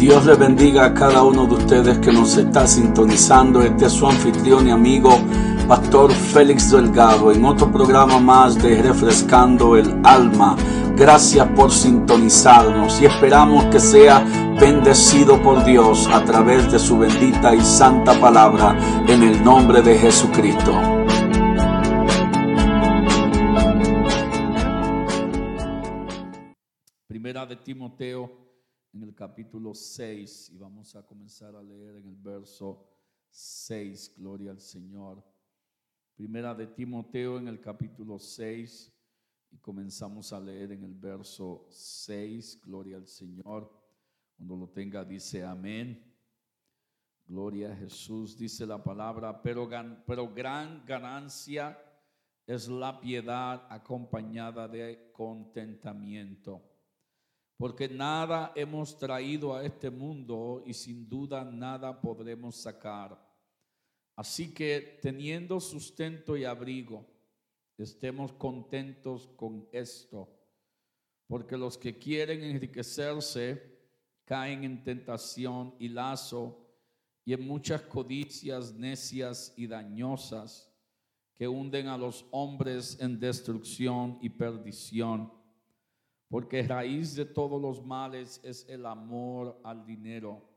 Dios le bendiga a cada uno de ustedes que nos está sintonizando. Este es su anfitrión y amigo, Pastor Félix Delgado, en otro programa más de Refrescando el Alma. Gracias por sintonizarnos y esperamos que sea bendecido por Dios a través de su bendita y santa palabra en el nombre de Jesucristo. Primera de Timoteo en el capítulo 6 y vamos a comenzar a leer en el verso 6, gloria al Señor. Primera de Timoteo en el capítulo 6 y comenzamos a leer en el verso 6, gloria al Señor. Cuando lo tenga dice amén. Gloria a Jesús, dice la palabra, pero, pero gran ganancia es la piedad acompañada de contentamiento porque nada hemos traído a este mundo y sin duda nada podremos sacar. Así que teniendo sustento y abrigo, estemos contentos con esto, porque los que quieren enriquecerse caen en tentación y lazo y en muchas codicias necias y dañosas que hunden a los hombres en destrucción y perdición porque raíz de todos los males es el amor al dinero,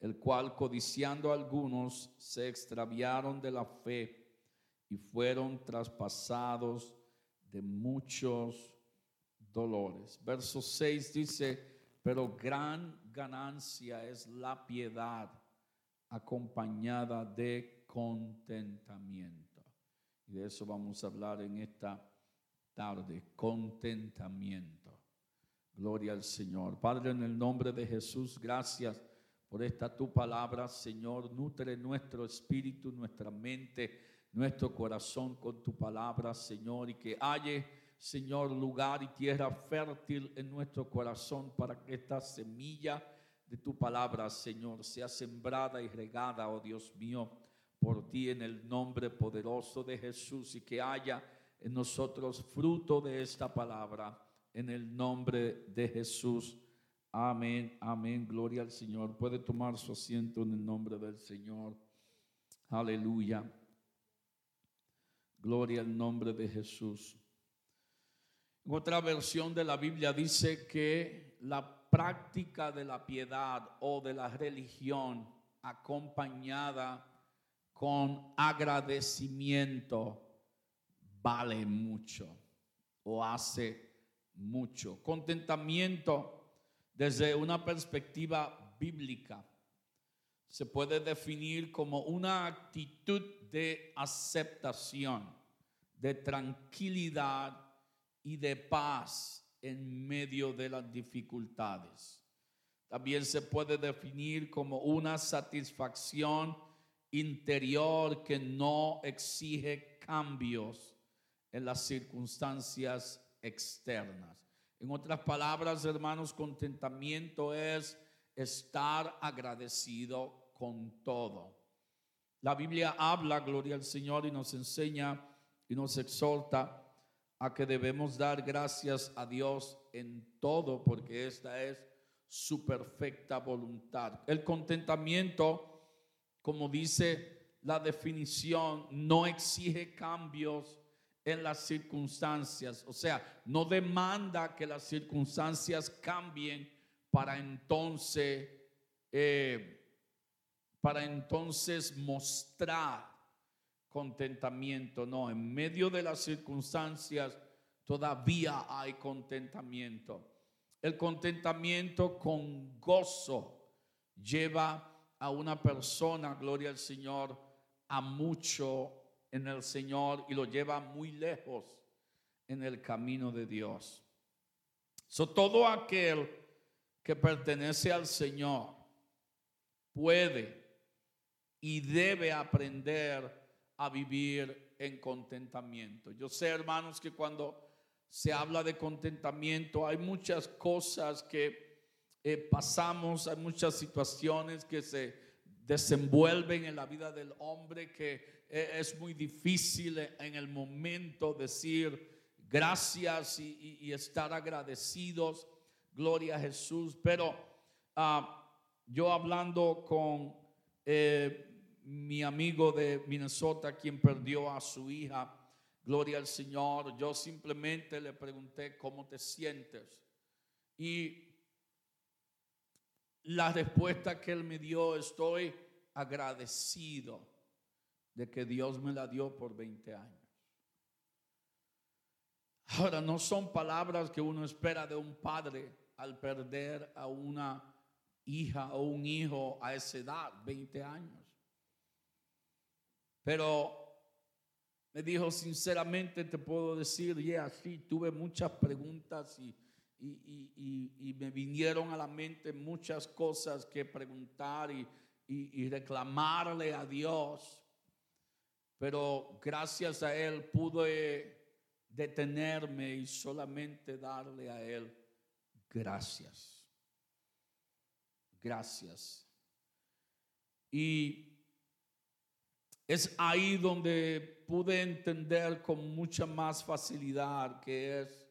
el cual codiciando algunos se extraviaron de la fe y fueron traspasados de muchos dolores. Verso 6 dice, pero gran ganancia es la piedad acompañada de contentamiento. Y de eso vamos a hablar en esta tarde, contentamiento. Gloria al Señor. Padre, en el nombre de Jesús, gracias por esta tu palabra, Señor. Nutre nuestro espíritu, nuestra mente, nuestro corazón con tu palabra, Señor, y que haya, Señor, lugar y tierra fértil en nuestro corazón para que esta semilla de tu palabra, Señor, sea sembrada y regada, oh Dios mío, por ti en el nombre poderoso de Jesús y que haya en nosotros fruto de esta palabra en el nombre de Jesús. Amén, amén, gloria al Señor. Puede tomar su asiento en el nombre del Señor. Aleluya. Gloria al nombre de Jesús. En otra versión de la Biblia dice que la práctica de la piedad o de la religión acompañada con agradecimiento vale mucho o hace mucho. Contentamiento desde una perspectiva bíblica se puede definir como una actitud de aceptación, de tranquilidad y de paz en medio de las dificultades. También se puede definir como una satisfacción interior que no exige cambios en las circunstancias externas. En otras palabras, hermanos, contentamiento es estar agradecido con todo. La Biblia habla, gloria al Señor, y nos enseña y nos exhorta a que debemos dar gracias a Dios en todo, porque esta es su perfecta voluntad. El contentamiento, como dice la definición, no exige cambios en las circunstancias. O sea, no demanda que las circunstancias cambien para entonces, eh, para entonces mostrar contentamiento. No, en medio de las circunstancias todavía hay contentamiento. El contentamiento con gozo lleva a una persona, gloria al Señor, a mucho en el Señor y lo lleva muy lejos en el camino de Dios. So, todo aquel que pertenece al Señor puede y debe aprender a vivir en contentamiento. Yo sé, hermanos, que cuando se habla de contentamiento hay muchas cosas que eh, pasamos, hay muchas situaciones que se desenvuelven en la vida del hombre que es muy difícil en el momento decir gracias y, estar agradecidos, gloria a Jesús, pero ah, yo hablando con eh, mi amigo de Minnesota, quien perdió a su hija, gloria al Señor, yo simplemente le pregunté cómo te sientes. Y la respuesta que él me dio, estoy agradecido de que Dios me la dio por 20 años. Ahora, no son palabras que uno espera de un padre al perder a una hija o un hijo a esa edad, 20 años. Pero me dijo, sinceramente te puedo decir, yeah, sí, tuve muchas preguntas y, y, me vinieron a la mente muchas cosas que preguntar y reclamarle a Dios. Pero gracias a Él pude detenerme y solamente darle a Él gracias. Gracias. Y es ahí donde pude entender con mucha más facilidad que es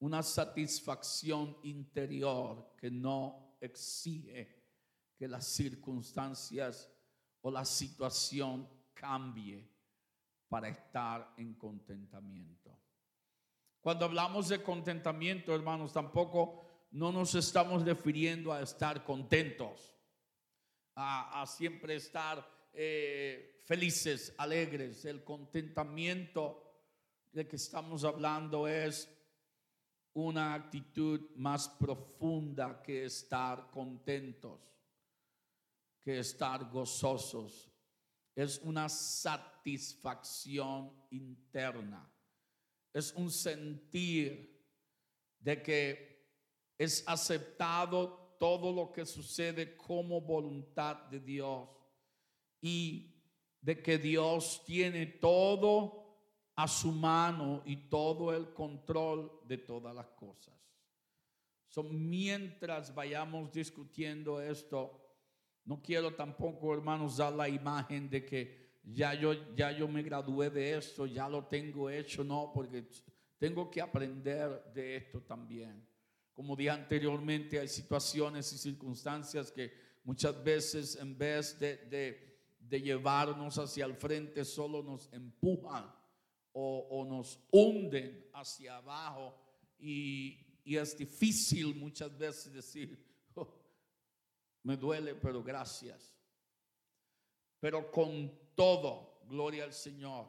una satisfacción interior que no exige que las circunstancias o la situación cambie para estar en contentamiento. Cuando hablamos de contentamiento, hermanos, tampoco no nos estamos refiriendo a estar contentos, a, siempre estar eh, felices, alegres. El contentamiento de que estamos hablando es una actitud más profunda que estar contentos, que estar gozosos, es una satisfacción interna, es un sentir de que es aceptado todo lo que sucede como voluntad de Dios y de que Dios tiene todo a su mano y todo el control de todas las cosas. mientras vayamos discutiendo esto, no quiero tampoco, hermanos, dar la imagen de que ya yo, ya yo me gradué de esto, ya lo tengo hecho, no, porque tengo que aprender de esto también. Como dije anteriormente, hay situaciones y circunstancias que muchas veces en vez de, llevarnos hacia el frente, solo nos empujan o, o nos hunden hacia abajo y es difícil muchas veces decir, me duele, pero gracias. Pero con todo, gloria al Señor,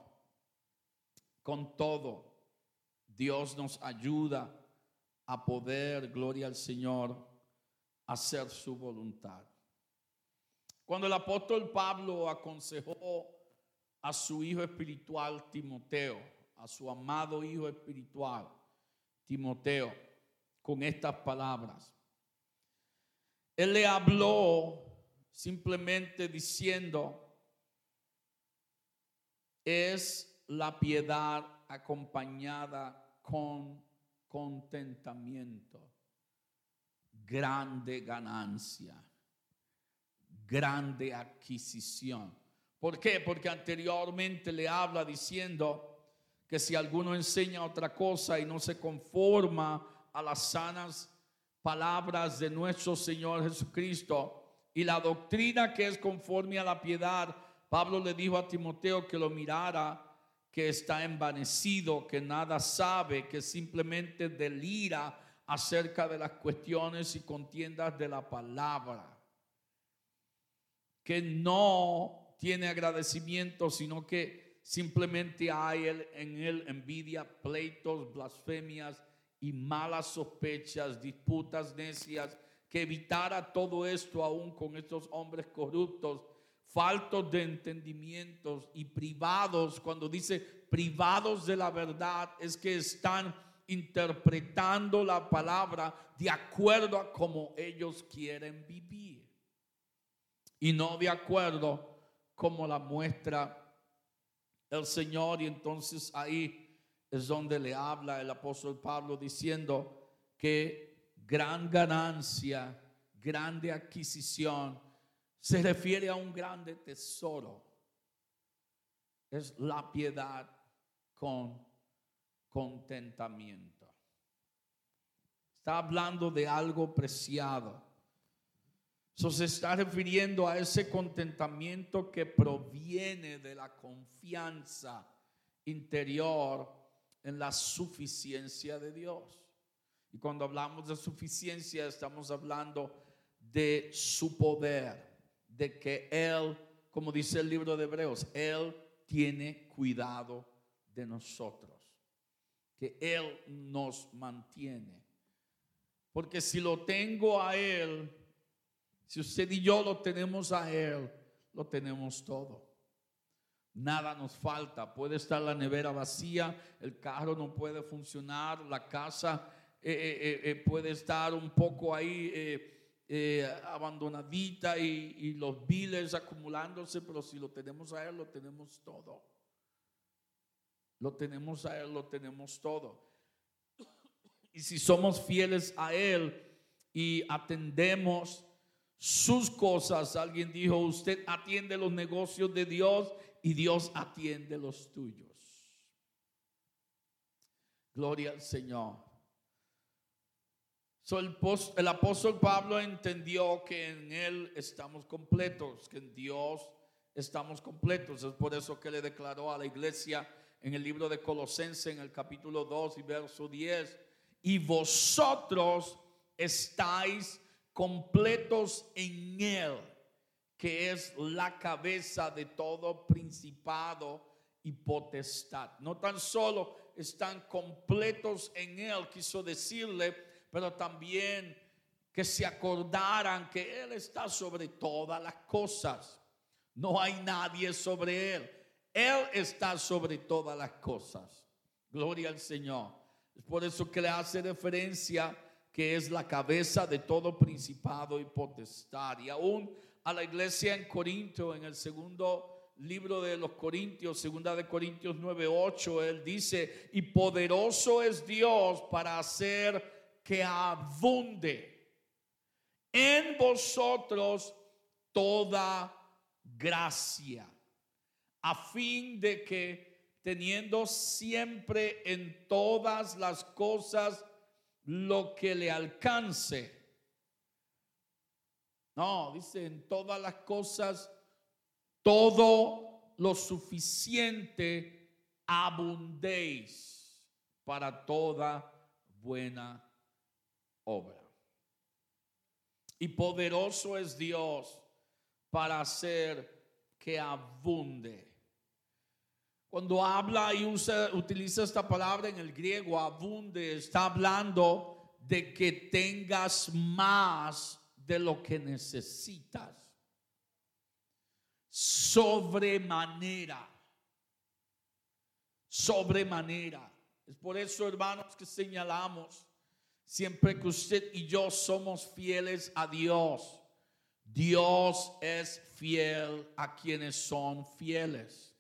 con todo, Dios nos ayuda a poder, gloria al Señor, hacer su voluntad. Cuando el apóstol Pablo aconsejó a su hijo espiritual Timoteo, a su amado hijo espiritual Timoteo, con estas palabras, él le habló simplemente diciendo, es la piedad acompañada con contentamiento, grande ganancia, grande adquisición. ¿Por qué? Porque anteriormente le habla diciendo que si alguno enseña otra cosa y no se conforma a las sanas palabras de nuestro Señor Jesucristo y la doctrina que es conforme a la piedad, Pablo le dijo a Timoteo que lo mirara, que está envanecido, que nada sabe, que simplemente delira acerca de las cuestiones y contiendas de la palabra, que no tiene agradecimiento, sino que simplemente hay en él envidia, pleitos, blasfemias, y malas sospechas, disputas necias, que evitara todo esto aún con estos hombres corruptos, faltos de entendimientos y privados, cuando dice privados de la verdad, es que están interpretando la palabra de acuerdo a como ellos quieren vivir. Y no de acuerdo como la muestra el Señor y entonces ahí es donde le habla el apóstol Pablo diciendo que gran ganancia, grande adquisición, se refiere a un grande tesoro. Es la piedad con contentamiento. Está hablando de algo preciado. Eso se está refiriendo a ese contentamiento que proviene de la confianza interior en la suficiencia de Dios. Y cuando hablamos de suficiencia, estamos hablando de su poder, de que Él, como dice el libro de Hebreos, Él tiene cuidado de nosotros, que Él nos mantiene. Porque si lo tengo a Él, si usted y yo lo tenemos a Él, lo tenemos todo. Nada nos falta. Puede estar la nevera vacía, el carro no puede funcionar, la casa eh, eh, eh, puede estar un poco ahí abandonadita y, y los biles acumulándose, pero si lo tenemos a Él, lo tenemos todo. Lo tenemos a Él, lo tenemos todo. Y si somos fieles a Él y atendemos sus cosas. Alguien dijo, usted atiende los negocios de Dios y Dios atiende los tuyos. Gloria al Señor. el, el apóstol Pablo entendió que en Él estamos completos, que en Dios estamos completos. Es por eso que le declaró a la iglesia en el libro de Colosenses, en el capítulo 2 y verso 10, y vosotros estáis completos en Él, que es la cabeza de todo principado y potestad. No tan solo están completos en Él, quiso decirle, pero también que se acordaran que Él está sobre todas las cosas. No hay nadie sobre Él. Él está sobre todas las cosas. Gloria al Señor. Es por eso que le hace referencia que es la cabeza de todo principado y potestad. Y aún a la iglesia en Corinto, en el segundo libro de los Corintios, segunda de Corintios 9:8, él dice, y poderoso es Dios para hacer que abunde en vosotros toda gracia, a fin de que teniendo siempre en todas las cosas lo que le alcance. No, dice en todas las cosas, todo lo suficiente abundéis para toda buena obra. Y poderoso es Dios para hacer que abunde. Cuando habla y usa, utiliza esta palabra en el griego, abunde, está hablando de que tengas más de lo que necesitas. Sobremanera. Sobremanera. Es por eso, hermanos, que señalamos siempre que usted y yo somos fieles a Dios. Dios es fiel a quienes son fieles.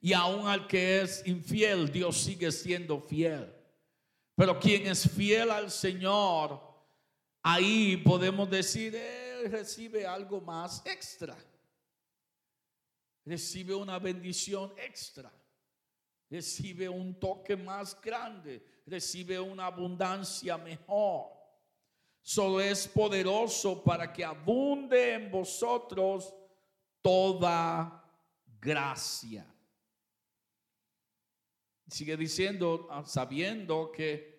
Y aún al que es infiel, Dios sigue siendo fiel. Pero quien es fiel al Señor, ahí podemos decir, recibe algo más extra. Recibe una bendición extra. Recibe un toque más grande. Recibe una abundancia mejor. Solo es poderoso para que abunde en vosotros toda gracia Sigue diciendo, sabiendo que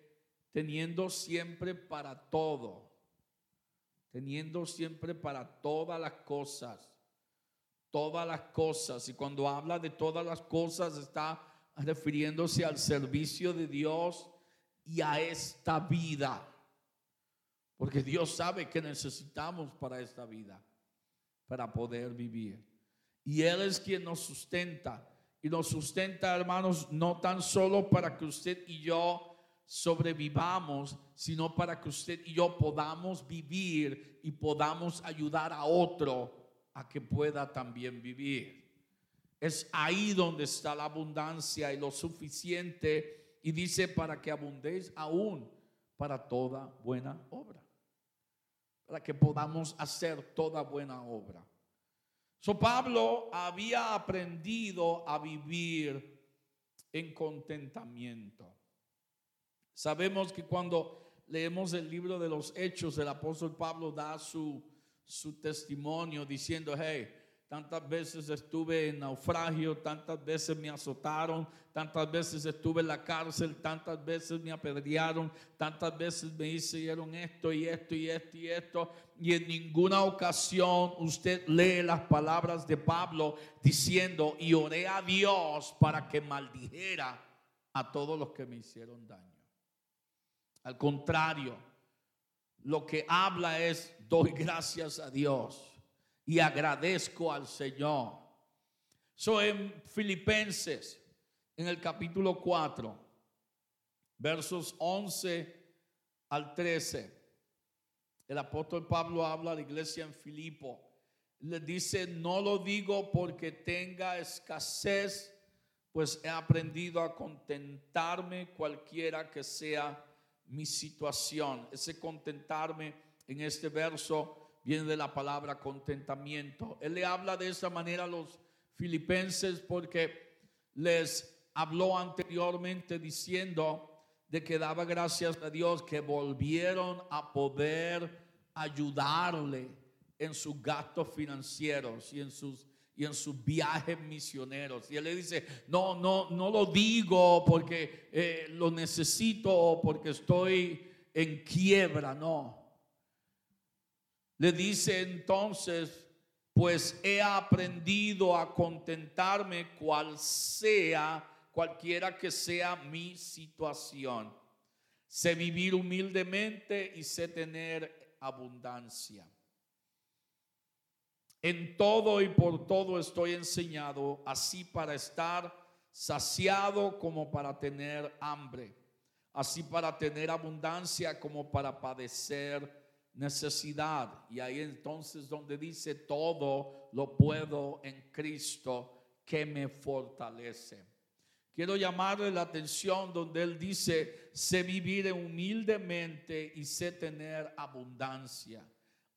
teniendo siempre para todo, teniendo siempre para todas las cosas, todas las cosas. Y cuando habla de todas las cosas está refiriéndose al servicio de Dios y a esta vida. Porque Dios sabe que necesitamos para esta vida, para poder vivir. Y Él es quien nos sustenta y nos sustenta, hermanos, no tan solo para que usted y yo sobrevivamos, sino para que usted y yo podamos vivir y podamos ayudar a otro a que pueda también vivir. Es ahí donde está la abundancia y lo suficiente. Y dice, para que abundéis aún para toda buena obra. Para que podamos hacer toda buena obra. So Pablo había aprendido a vivir en contentamiento. Sabemos que cuando leemos el libro de los Hechos, el apóstol Pablo da su, testimonio diciendo, hey, tantas veces estuve en naufragio, tantas veces me azotaron, tantas veces estuve en la cárcel, tantas veces me apedrearon, tantas veces me hicieron esto y esto y esto y esto. Y en ninguna ocasión usted lee las palabras de Pablo diciendo, y oré a Dios para que maldijera a todos los que me hicieron daño. Al contrario, lo que habla es, doy gracias a Dios y agradezco al Señor. Soy en Filipenses, en el capítulo 4, versos 11 al 13. El apóstol Pablo habla a la iglesia en Filipo. Le dice, no lo digo porque tenga escasez, pues he aprendido a contentarme cualquiera que sea mi situación. Ese contentarme en este verso viene de la palabra contentamiento. Él le habla de esa manera a los filipenses porque les habló anteriormente diciendo de que daba gracias a Dios que volvieron a poder ayudarle en sus gastos financieros y en sus y en sus viajes misioneros. Y él le dice, no, no, no lo digo porque eh, lo necesito o porque estoy en quiebra, no. Le dice entonces, pues he aprendido a contentarme cual sea, cualquiera que sea mi situación. Sé vivir humildemente y sé tener abundancia. En todo y por todo estoy enseñado, así para estar saciado como para tener hambre, así para tener abundancia como para padecer necesidad. Y ahí entonces donde dice todo lo puedo en Cristo que me fortalece. Quiero llamarle la atención donde él dice, sé vivir humildemente y sé tener abundancia.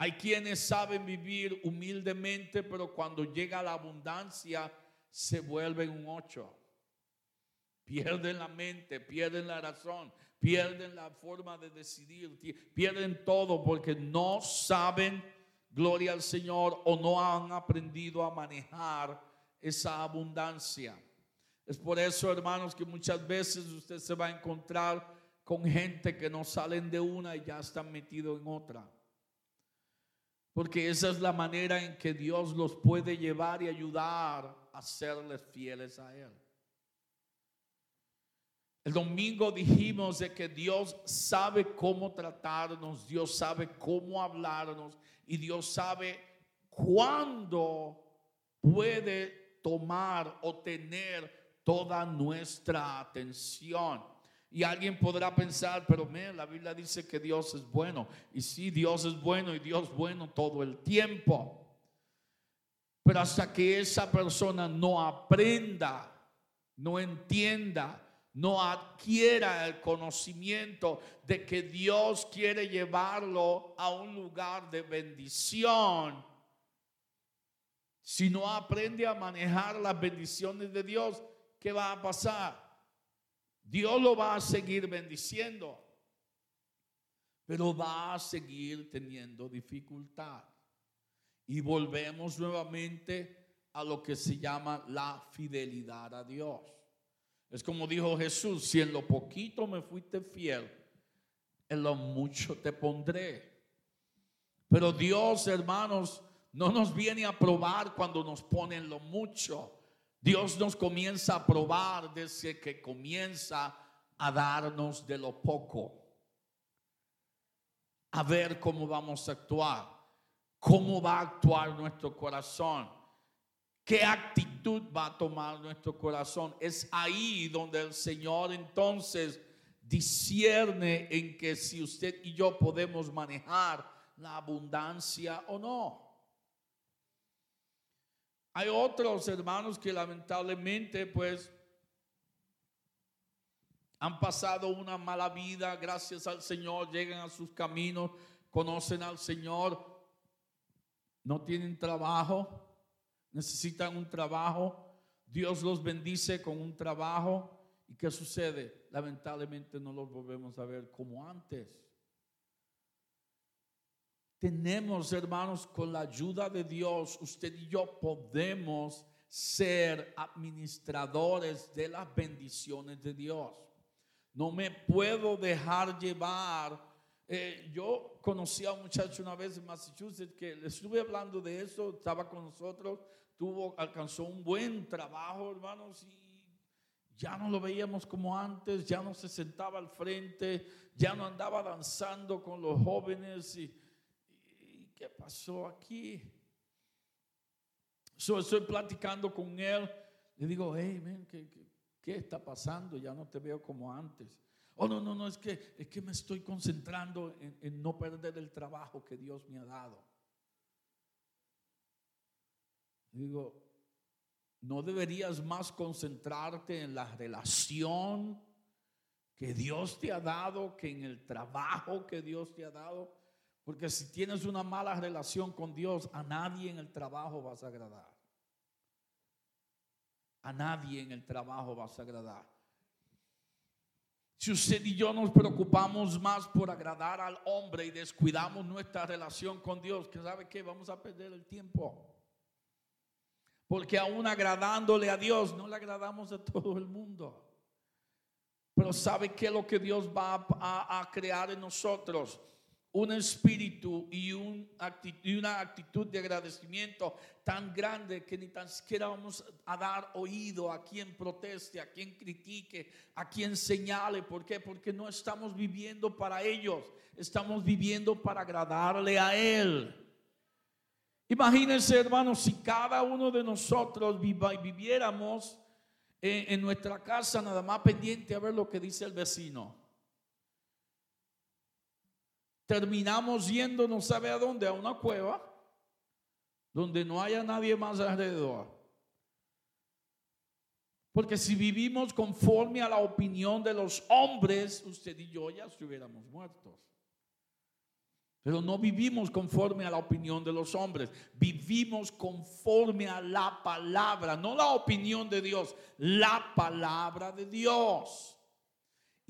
Hay quienes saben vivir humildemente, pero cuando llega la abundancia se vuelven un ocho. Pierden la mente, pierden la razón, pierden la forma de decidir, pierden todo porque no saben, gloria al Señor, o no han aprendido a manejar esa abundancia. Es por eso, hermanos, que muchas veces usted se va a encontrar con gente que no salen de una y ya están metidos en otra. Porque esa es la manera en que Dios los puede llevar y ayudar a serles fieles a Él. El domingo dijimos de que Dios sabe cómo tratarnos, Dios sabe cómo hablarnos y Dios sabe cuándo puede tomar o tener toda nuestra atención. Y alguien podrá pensar, pero me, la Biblia dice que Dios es bueno. Y sí, Dios es bueno y Dios bueno todo el tiempo. Pero hasta que esa persona no aprenda, no entienda, no adquiera el conocimiento de que Dios quiere llevarlo a un lugar de bendición, si no aprende a manejar las bendiciones de Dios, ¿qué va a pasar? Dios lo va a seguir bendiciendo, pero va a seguir teniendo dificultad. Y volvemos nuevamente a lo que se llama la fidelidad a Dios. Es como dijo Jesús, si en lo poquito me fuiste fiel, en lo mucho te pondré. Pero Dios, hermanos, no nos viene a probar cuando nos pone en lo mucho Dios nos comienza a probar desde que comienza a darnos de lo poco. A ver cómo vamos a actuar, cómo va a actuar nuestro corazón, qué actitud va a tomar nuestro corazón. Es ahí donde el Señor entonces discierne en que si usted y yo podemos manejar la abundancia o no. Hay otros hermanos que lamentablemente pues han pasado una mala vida, gracias al Señor, llegan a sus caminos, conocen al Señor, no tienen trabajo, necesitan un trabajo, Dios los bendice con un trabajo. ¿Y qué sucede? Lamentablemente no los volvemos a ver como antes. Tenemos, hermanos, con la ayuda de Dios, usted y yo podemos ser administradores de las bendiciones de Dios. No me puedo dejar llevar. Eh, yo conocí a un muchacho una vez en Massachusetts que le estuve hablando de eso, estaba con nosotros, tuvo, alcanzó un buen trabajo, hermanos, y ya no lo veíamos como antes, ya no se sentaba al frente, ya no andaba danzando con los jóvenes. ¿Y, qué pasó aquí? estoy platicando con él. Le digo, hey, man, ¿qué, está pasando? Ya no te veo como antes. Oh, no, no, no, es que, es que me estoy concentrando en, en no perder el trabajo que Dios me ha dado. Digo, ¿no deberías más concentrarte en la relación que Dios te ha dado que en el trabajo que Dios te ha dado? Porque si tienes una mala relación con Dios, a nadie en el trabajo vas a agradar. A nadie en el trabajo vas a agradar. Si usted y yo nos preocupamos más por agradar al hombre y descuidamos nuestra relación con Dios, que sabe que vamos a perder el tiempo. Porque aún agradándole a Dios, no le agradamos a todo el mundo. Pero sabe que lo que Dios va a, a crear en nosotros un espíritu y, una actitud de agradecimiento tan grande que ni tan siquiera vamos a dar oído a quien proteste, a quien critique, a quien señale. ¿Por qué? Porque no estamos viviendo para ellos, estamos viviendo para agradarle a Él. Imagínense, hermanos, si cada uno de nosotros viviéramos en nuestra casa nada más pendiente a ver lo que dice el vecino terminamos yendo no sabe a dónde, a una cueva donde no haya nadie más alrededor. Porque si vivimos conforme a la opinión de los hombres, usted y yo ya estuviéramos muertos. Pero no vivimos conforme a la opinión de los hombres, vivimos conforme a la palabra, no la opinión de Dios, la palabra de Dios.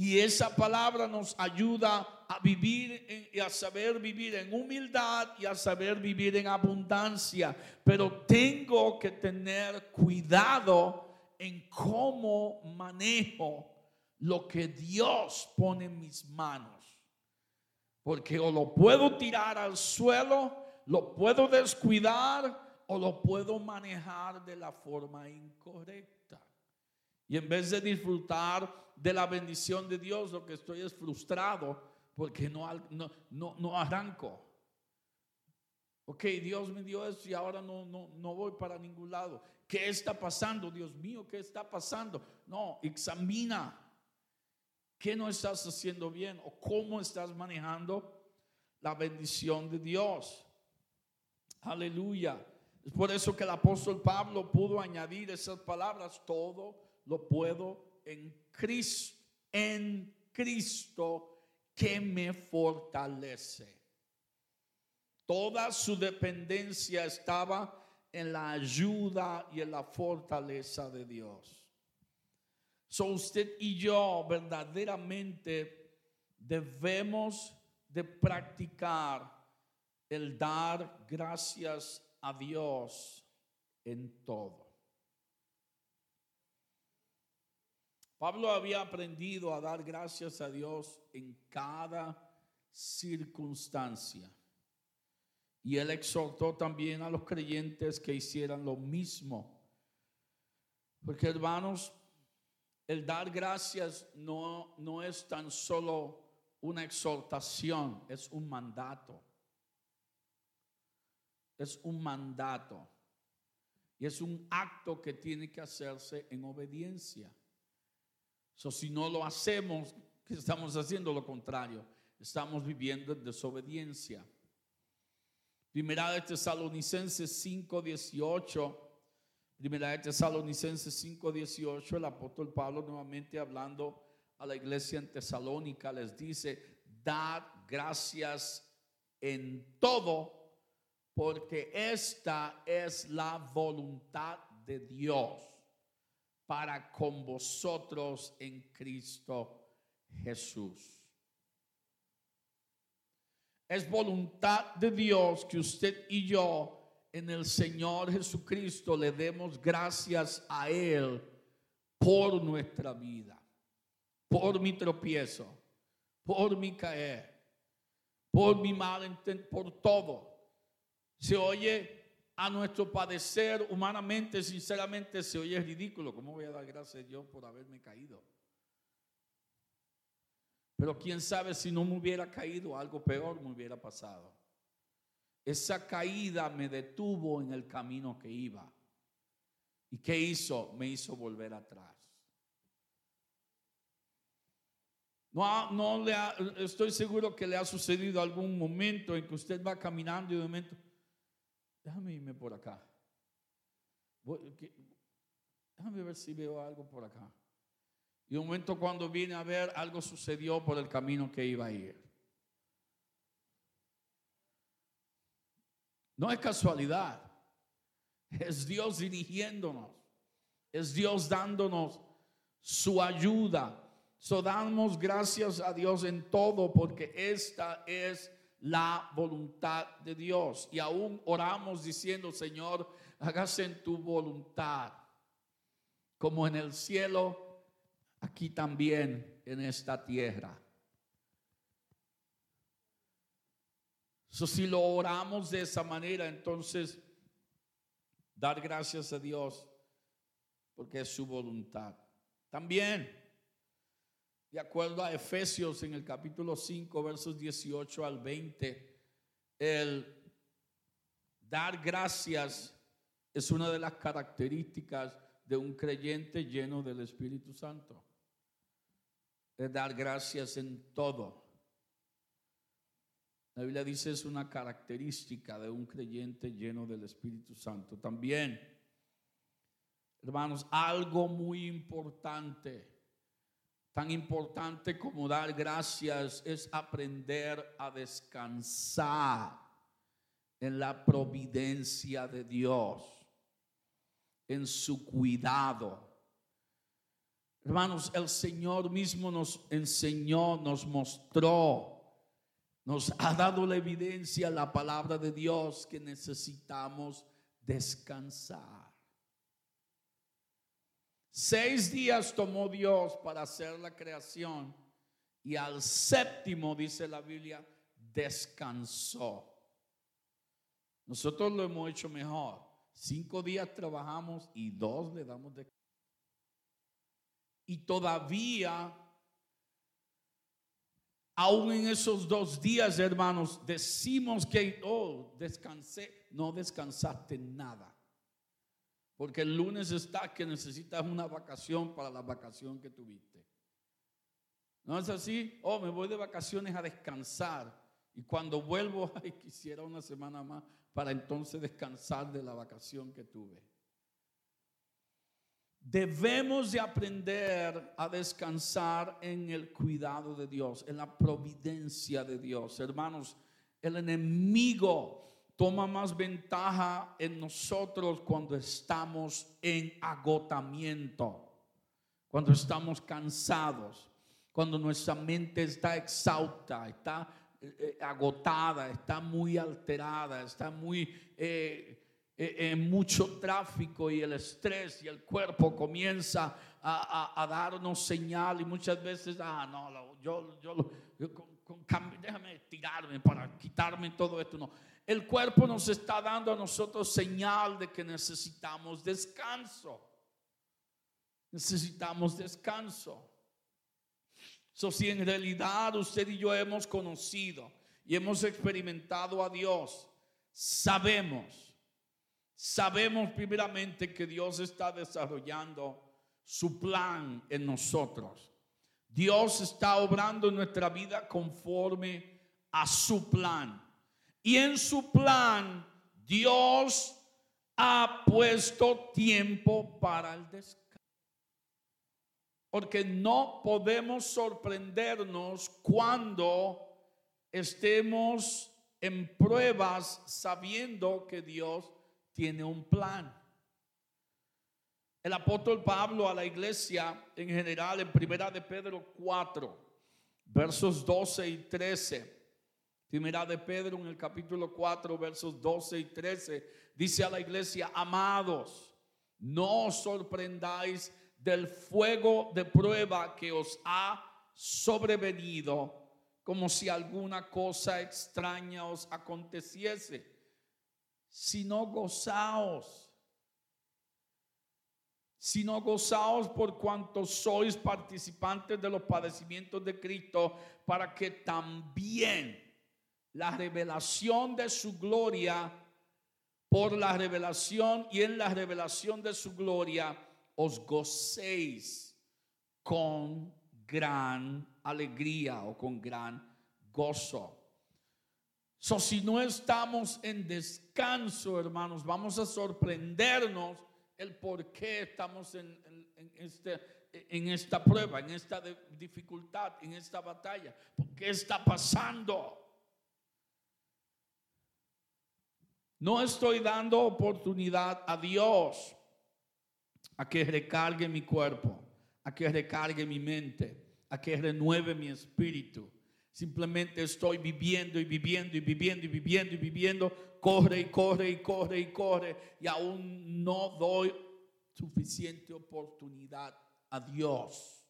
Y esa palabra nos ayuda a vivir y a saber vivir en humildad y a saber vivir en abundancia. Pero tengo que tener cuidado en cómo manejo lo que Dios pone en mis manos. Porque o lo puedo tirar al suelo, lo puedo descuidar o lo puedo manejar de la forma incorrecta. Y en vez de disfrutar de la bendición de Dios, lo que estoy es frustrado porque no, no, no, arranco. Ok, Dios me dio eso y ahora no, no, no voy para ningún lado. ¿Qué está pasando? Dios mío, ¿qué está pasando? No, examina. ¿Qué no estás haciendo bien? ¿O cómo estás manejando la bendición de Dios? Aleluya. Es por eso que el apóstol Pablo pudo añadir esas palabras. Todo lo puedo en Cristo, en Cristo que me fortalece. Toda su dependencia estaba en la ayuda y en la fortaleza de Dios. So usted y yo verdaderamente debemos de practicar el dar gracias a Dios en todo. Pablo había aprendido a dar gracias a Dios en cada circunstancia. Y él exhortó también a los creyentes que hicieran lo mismo. Porque hermanos, el dar gracias no, no es tan solo una exhortación, es un mandato. Es un mandato. Y es un acto que tiene que hacerse en obediencia. So, si no lo hacemos, ¿qué estamos haciendo lo contrario? Estamos viviendo en desobediencia. Primera de Tesalonicenses 5:18. Primera de Tesalonicenses 5:18. El apóstol Pablo nuevamente hablando a la iglesia en Tesalónica les dice, dad gracias en todo, porque esta es la voluntad de Dios para con vosotros en Cristo Jesús. Es voluntad de Dios que usted y yo en el Señor Jesucristo le demos gracias a Él por nuestra vida, por mi tropiezo, por mi caer, por mi mal, por todo. Se oye a nuestro padecer humanamente, sinceramente, se oye ridículo. ¿Cómo voy a dar gracias a Dios por haberme caído? Pero quién sabe si no me hubiera caído, algo peor me hubiera pasado. Esa caída me detuvo en el camino que iba. ¿Y qué hizo? Me hizo volver atrás. No, no le estoy seguro que le ha sucedido algún momento en que usted va caminando y de momento déjame irme por acá. déjame ver si veo algo por acá. Y un momento cuando vine a ver, algo sucedió por el camino que iba a ir. No es casualidad. Es Dios dirigiéndonos. Es Dios dándonos su ayuda. So damos gracias a Dios en todo porque esta es la voluntad de Dios. Y aún oramos diciendo, Señor, hágase en tu voluntad, como en el cielo, aquí también en esta tierra. So, si lo oramos de esa manera, entonces dar gracias a Dios porque es su voluntad. También de acuerdo a Efesios en el capítulo 5, versos 18 al 20, el dar gracias es una de las características de un creyente lleno del Espíritu Santo. Es dar gracias en todo. La Biblia dice es una característica de un creyente lleno del Espíritu Santo. También, hermanos, algo muy importante Tan importante como dar gracias es aprender a descansar en la providencia de Dios, en su cuidado. Hermanos, el Señor mismo nos enseñó, nos mostró, nos ha dado la evidencia, la palabra de Dios, que necesitamos descansar. Seis días tomó Dios para hacer la creación y al séptimo, dice la Biblia, descansó. Nosotros lo hemos hecho mejor. Cinco días trabajamos y dos le damos de... Y todavía, aún en esos dos días, hermanos, decimos que, oh, descansé. No descansaste nada. Porque el lunes está que necesitas una vacación para la vacación que tuviste. ¿No es así? Oh, me voy de vacaciones a descansar. Y cuando vuelvo, ay, quisiera una semana más para entonces descansar de la vacación que tuve. Debemos de aprender a descansar en el cuidado de Dios, en la providencia de Dios. Hermanos, el enemigo toma más ventaja en nosotros cuando estamos en agotamiento, cuando estamos cansados, cuando nuestra mente está exhausta, está eh, eh, agotada, está muy alterada, está muy eh, en mucho tráfico y el estrés y el cuerpo comienza a, darnos señal y muchas veces, ah, no, yo, yo, déjame tirarme para quitarme todo esto, no el cuerpo nos está dando a nosotros señal de que necesitamos descanso. Necesitamos descanso. So, si en realidad usted y yo hemos conocido y hemos experimentado a Dios, sabemos, sabemos primeramente que Dios está desarrollando su plan en nosotros. Dios está obrando en nuestra vida conforme a su plan. Y en su plan, Dios ha puesto tiempo para el descanso. Porque no podemos sorprendernos cuando estemos en pruebas sabiendo que Dios tiene un plan. El apóstol Pablo a la iglesia en general en primera de Pedro 4, versos 12 y 13 Primera de Pedro en el capítulo 4, versos 12 y 13, dice a la iglesia, amados, no os sorprendáis del fuego de prueba que os ha sobrevenido como si alguna cosa extraña os aconteciese, sino gozaos, sino gozaos por cuanto sois participantes de los padecimientos de Cristo, para que también la revelación de su gloria, por la revelación y en la revelación de su gloria, os gocéis con gran alegría o con gran gozo. So, si no estamos en descanso, hermanos, vamos a sorprendernos el por qué estamos en, este, en esta prueba, en esta dificultad, en esta batalla. ¿Por qué está pasando? No estoy dando oportunidad a Dios a que recargue mi cuerpo, a que recargue mi mente, a que renueve mi espíritu. Simplemente estoy viviendo y viviendo y viviendo y viviendo y viviendo. Corre y corre y corre y corre. Y aún no doy suficiente oportunidad a Dios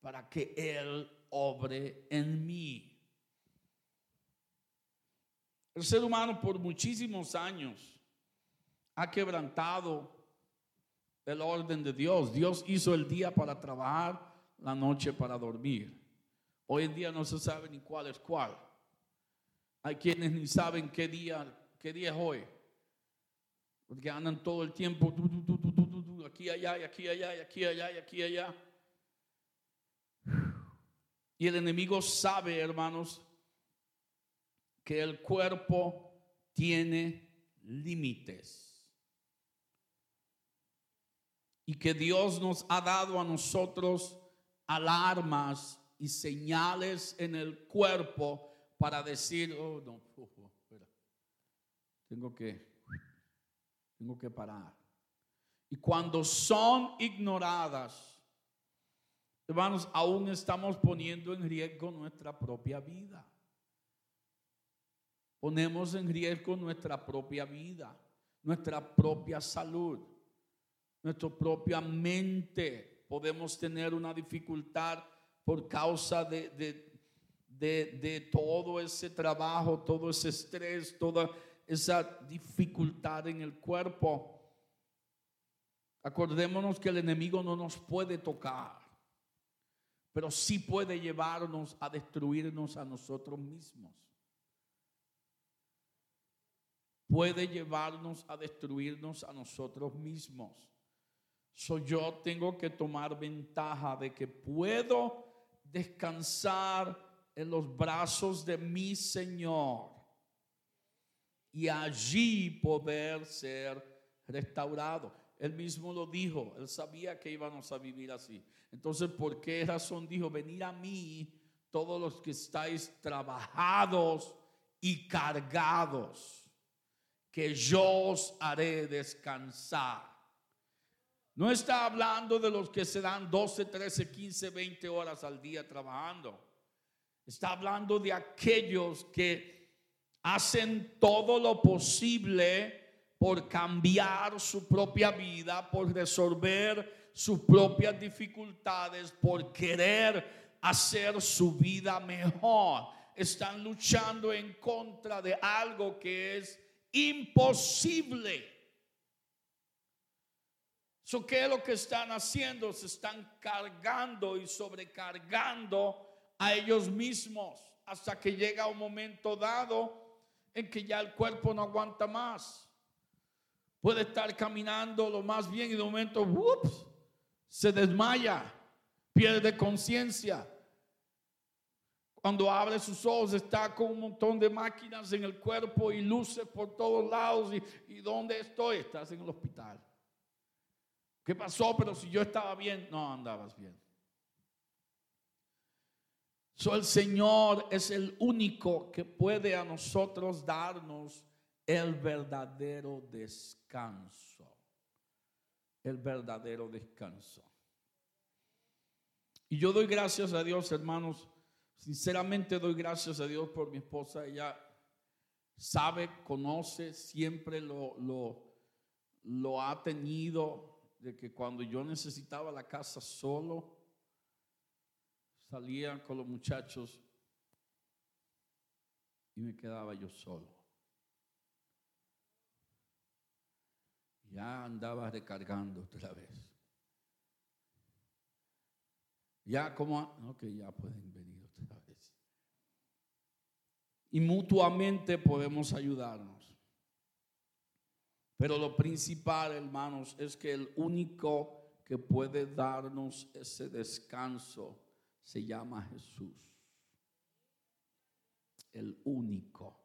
para que Él obre en mí. El ser humano por muchísimos años ha quebrantado el orden de Dios. Dios hizo el día para trabajar la noche para dormir. Hoy en día no se sabe ni cuál es cuál. Hay quienes ni saben qué día, qué día es hoy. Porque andan todo el tiempo aquí, allá, y aquí, allá, y aquí, allá, y aquí, allá. Y el enemigo sabe, hermanos, que el cuerpo tiene límites. Y que Dios nos ha dado a nosotros alarmas y señales en el cuerpo para decir, oh, no, tengo que, tengo que parar. Y cuando son ignoradas, hermanos, aún estamos poniendo en riesgo nuestra propia vida. Ponemos en riesgo nuestra propia vida, nuestra propia salud, nuestra propia mente podemos tener una dificultad por causa de, de, todo ese trabajo, todo ese estrés, toda esa dificultad en el cuerpo. Acordémonos que el enemigo no nos puede tocar, pero sí puede llevarnos a destruirnos a nosotros mismos. Puede llevarnos a destruirnos a nosotros mismos. So yo tengo que tomar ventaja de que puedo descansar en los brazos de mi Señor y allí poder ser restaurado. Él mismo lo dijo, él sabía que íbamos a vivir así. Entonces, ¿por qué razón dijo, venir a mí todos los que estáis trabajados y cargados, que yo os haré descansar? No está hablando de los que se dan 12, 13, 15, 20 horas al día trabajando. Está hablando de aquellos que hacen todo lo posible por cambiar su propia vida, por resolver sus propias dificultades, por querer hacer su vida mejor. Están luchando en contra de algo que es imposible. ¿Qué es lo que están haciendo? Se están cargando y sobrecargando a ellos mismos hasta que llega un momento dado en que ya el cuerpo no aguanta más. Puede estar caminando lo más bien y de momento se desmaya, pierde conciencia. Cuando abre sus ojos está con un montón de máquinas en el cuerpo y luces por todos lados. ¿Y, y dónde estoy? Estás en el hospital. ¿Qué pasó? Pero si yo estaba bien, no andabas bien. So, el Señor es el único que puede a nosotros darnos el verdadero descanso. El verdadero descanso. Y yo doy gracias a Dios, hermanos, Sinceramente doy gracias a Dios por mi esposa. Ella sabe, conoce, siempre lo, lo, ha tenido de que cuando yo necesitaba la casa solo, salía con los muchachos y me quedaba yo solo. Ya andaba recargando otra vez. Ya como, ok, ya pueden venir. Y mutuamente podemos ayudarnos. Pero lo principal, hermanos, es que el único que puede darnos ese descanso se llama Jesús. El único.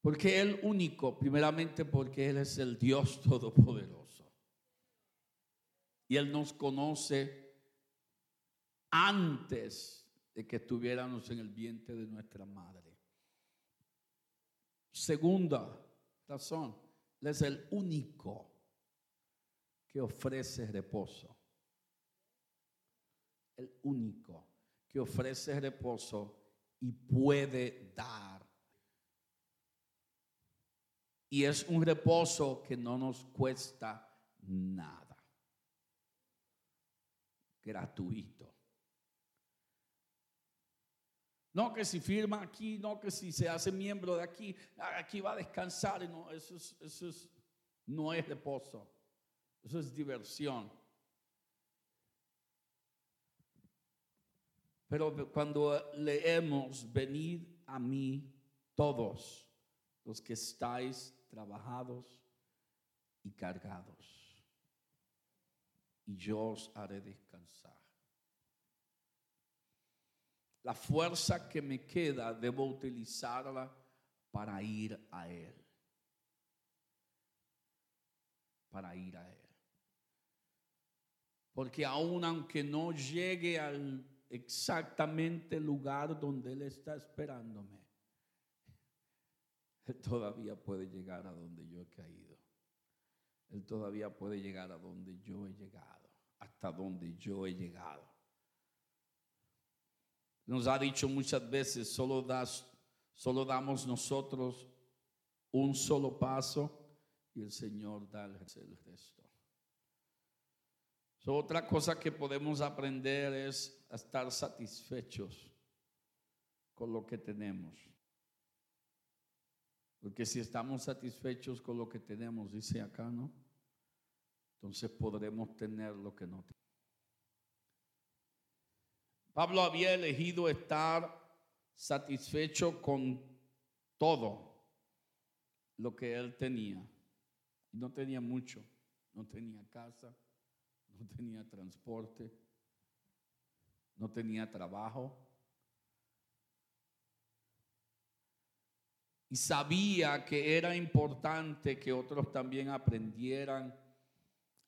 Porque el único, primeramente porque Él es el Dios Todopoderoso. Y Él nos conoce antes de que estuviéramos en el vientre de nuestra madre. Segunda razón, Él es el único que ofrece reposo el único que ofrece reposo y puede dar. Y es un reposo que no nos cuesta nada. Gratuito. No que si firma aquí, no que si se hace miembro de aquí, aquí va a descansar. No, eso, eso no es reposo. Eso es diversión. Pero cuando leemos, venid a mí todos los que estáis trabajados y cargados, y yo os haré descansar. La fuerza que me queda debo utilizarla para ir a Él. Para ir a Él. Porque aun aunque no llegue al exactamente lugar donde Él está esperándome, Él todavía puede llegar a donde yo he caído. Él todavía puede llegar a donde yo he llegado, hasta donde yo he llegado. Nos ha dicho muchas veces, solo, das, solo damos nosotros un solo paso y el Señor da el resto otra cosa que podemos aprender es estar satisfechos con lo que tenemos. Porque si estamos satisfechos con lo que tenemos, dice acá, ¿no? Entonces podremos tener lo que no tenemos. Pablo había elegido estar satisfecho con todo lo que él tenía. No tenía mucho, no tenía casa, no tenía transporte, no tenía trabajo. Y sabía que era importante que otros también aprendieran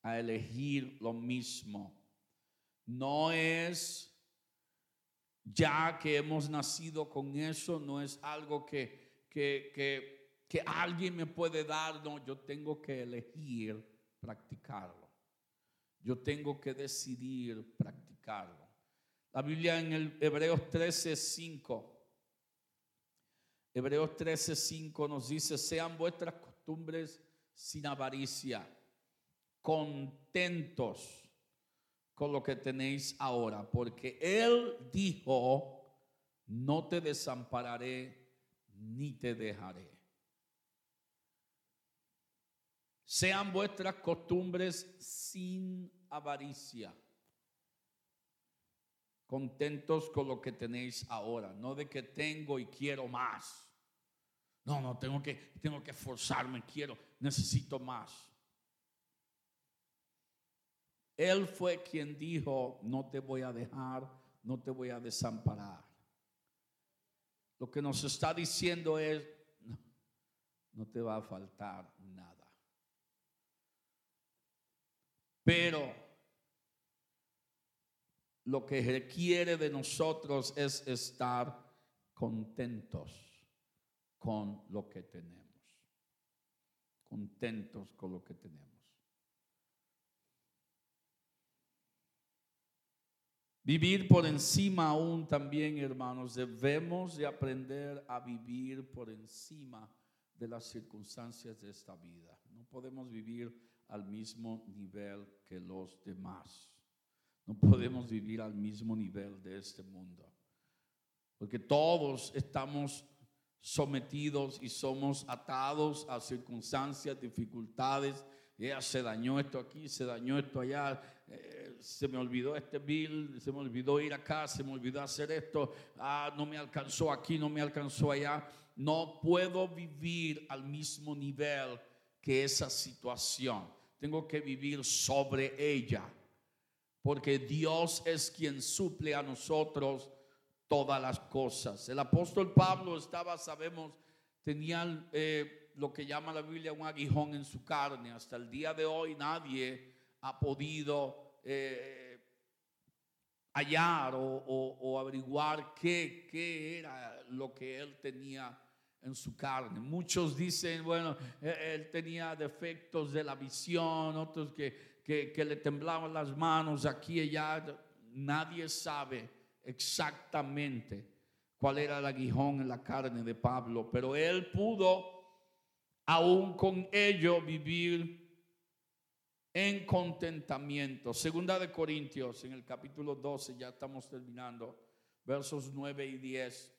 a elegir lo mismo. No es ya que hemos nacido con eso, no es algo que, que, que, alguien me puede dar, no, yo tengo que elegir practicarlo. Yo tengo que decidir practicarlo. La Biblia en el Hebreos 13, 5. Hebreos 13, 5 nos dice, sean vuestras costumbres sin avaricia, contentos con lo que tenéis ahora, porque Él dijo, no te desampararé ni te dejaré. Sean vuestras costumbres sin avaricia. Contentos con lo que tenéis ahora, no de que tengo y quiero más. No, no, tengo que, tengo que esforzarme, quiero, necesito más. Él fue quien dijo, no te voy a dejar, no te voy a desamparar. Lo que nos está diciendo es, no, te va a faltar nada. Pero lo que requiere de nosotros es estar contentos con lo que tenemos. Contentos con lo que tenemos. Vivir por encima aún también, hermanos, debemos de aprender a vivir por encima de las circunstancias de esta vida. No podemos vivir al mismo nivel que los demás. No podemos vivir al mismo nivel de este mundo. Porque todos estamos sometidos y somos atados a circunstancias, dificultades. Ya se dañó esto aquí, se dañó esto allá. Eh, se me olvidó este bill, se me olvidó ir acá, se me olvidó hacer esto, ah, no me alcanzó aquí, no me alcanzó allá. No puedo vivir al mismo nivel que esa situación. Tengo que vivir sobre ella, porque Dios es quien suple a nosotros todas las cosas. El apóstol Pablo estaba, sabemos, tenía eh, lo que llama la Biblia un aguijón en su carne. Hasta el día de hoy nadie ha podido eh, hallar o, averiguar qué, era lo que él tenía en su carne. Muchos dicen, bueno, e, él tenía defectos de la visión, otros que, que, que, le temblaban las manos aquí y allá. Nadie sabe exactamente cuál era el aguijón en la carne de Pablo, pero él pudo, aún con ello, vivir en contentamiento. Segunda de Corintios, en el capítulo 12, ya estamos terminando, versos 9 y 10.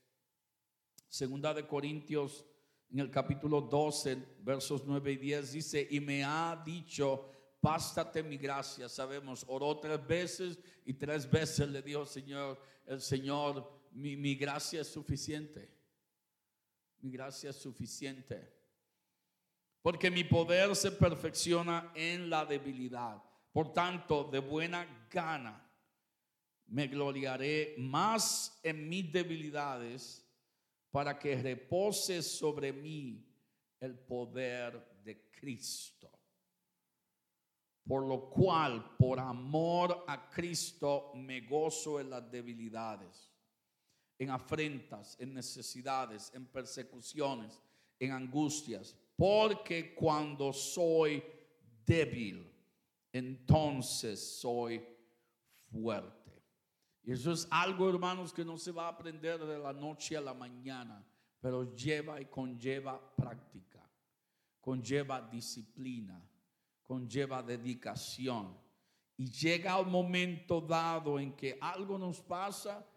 Segunda de Corintios, en el capítulo 12, versos 9 y 10, dice, y me ha dicho, bástate mi gracia. Sabemos, oró tres veces y tres veces le dijo, Señor, el Señor, mi, mi gracia es suficiente. Mi gracia es suficiente. Porque mi poder se perfecciona en la debilidad. Por tanto, de buena gana me gloriaré más en mis debilidades para que repose sobre mí el poder de Cristo. Por lo cual, por amor a Cristo, me gozo en las debilidades, en afrentas, en necesidades, en persecuciones, en angustias porque cuando soy débil, entonces soy fuerte. Y eso es algo, hermanos, que no se va a aprender de la noche a la mañana, pero lleva y conlleva práctica, conlleva disciplina, conlleva dedicación. Y llega un momento dado en que algo nos pasa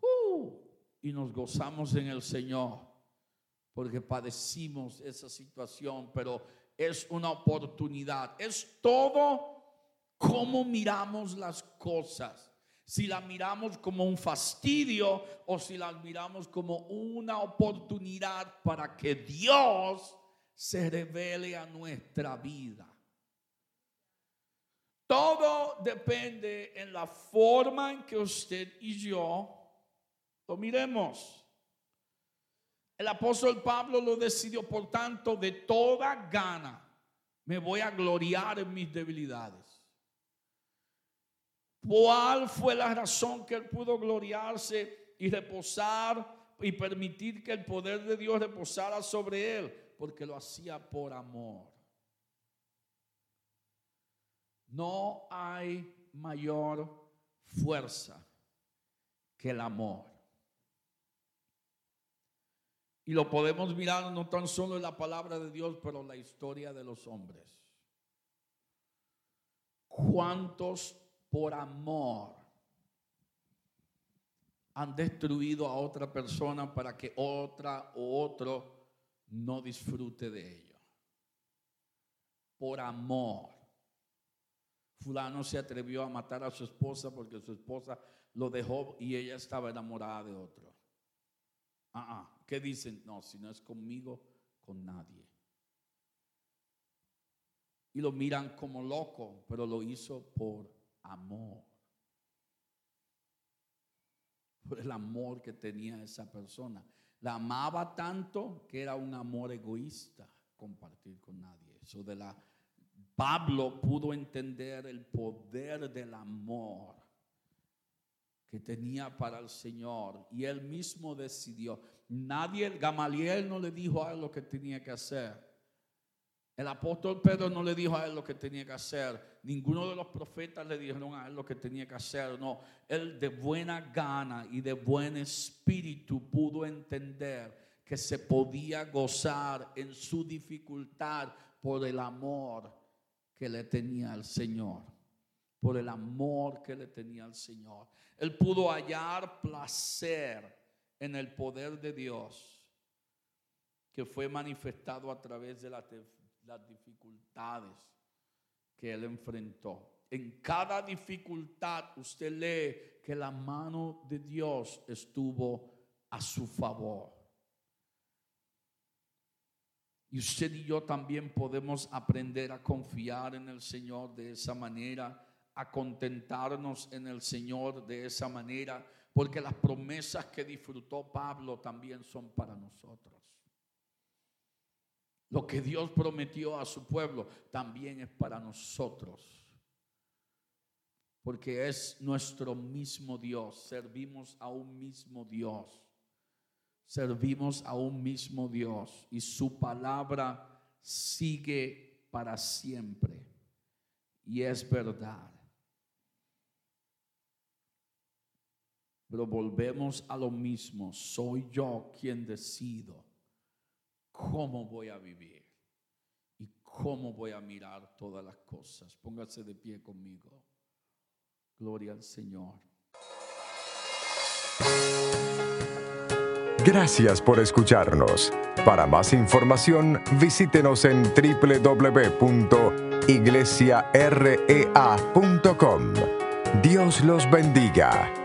uh, y nos gozamos en el Señor porque padecimos esa situación, pero es una oportunidad. Es todo como miramos las cosas. Si la miramos como un fastidio o si la miramos como una oportunidad para que Dios se revele a nuestra vida. Todo depende en la forma en que usted y yo lo miremos. El apóstol Pablo lo decidió, por tanto, de toda gana me voy a gloriar en mis debilidades. ¿Cuál fue la razón que él pudo gloriarse y reposar y permitir que el poder de Dios reposara sobre él? Porque lo hacía por amor. No hay mayor fuerza que el amor. Y lo podemos mirar no tan solo en la palabra de Dios, pero en la historia de los hombres. ¿Cuántos por amor han destruido a otra persona para que otra o otro no disfrute de ello? Por amor. Fulano se atrevió a matar a su esposa porque su esposa lo dejó y ella estaba enamorada de otro. Ah, ah, ¿qué dicen? No, si no es conmigo, con nadie. Y lo miran como loco, pero lo hizo por amor. Por el amor que tenía esa persona. La amaba tanto que era un amor egoísta compartir con nadie. Eso de la Pablo pudo entender el poder del amor que tenía para el Señor y él mismo decidió. Nadie, Gamaliel no le dijo a él lo que tenía que hacer. El apóstol Pedro no le dijo a él lo que tenía que hacer. Ninguno de los profetas le dijeron a él lo que tenía que hacer. No, él de buena gana y de buen espíritu pudo entender que se podía gozar en su dificultad por el amor que le tenía al Señor. Por el amor que le tenía al Señor. Él pudo hallar placer en el poder de Dios que fue manifestado a través de las dificultades que él enfrentó. En cada dificultad usted lee que la mano de Dios estuvo a su favor. Y usted y yo también podemos aprender a confiar en el Señor de esa manera, a contentarnos en el Señor de esa manera, porque las promesas que disfrutó Pablo también son para nosotros. Lo que Dios prometió a su pueblo también es para nosotros. Porque es nuestro mismo Dios. Servimos a un mismo Dios. Servimos a un mismo Dios. Y su palabra sigue para siempre. Y es verdad. Pero volvemos a lo mismo. Soy yo quien decido cómo voy a vivir y cómo voy a mirar todas las cosas. Póngase de pie conmigo. Gloria al Señor. Gracias por escucharnos. Para más información, visítenos en www.iglesiarea.com. Dios los bendiga.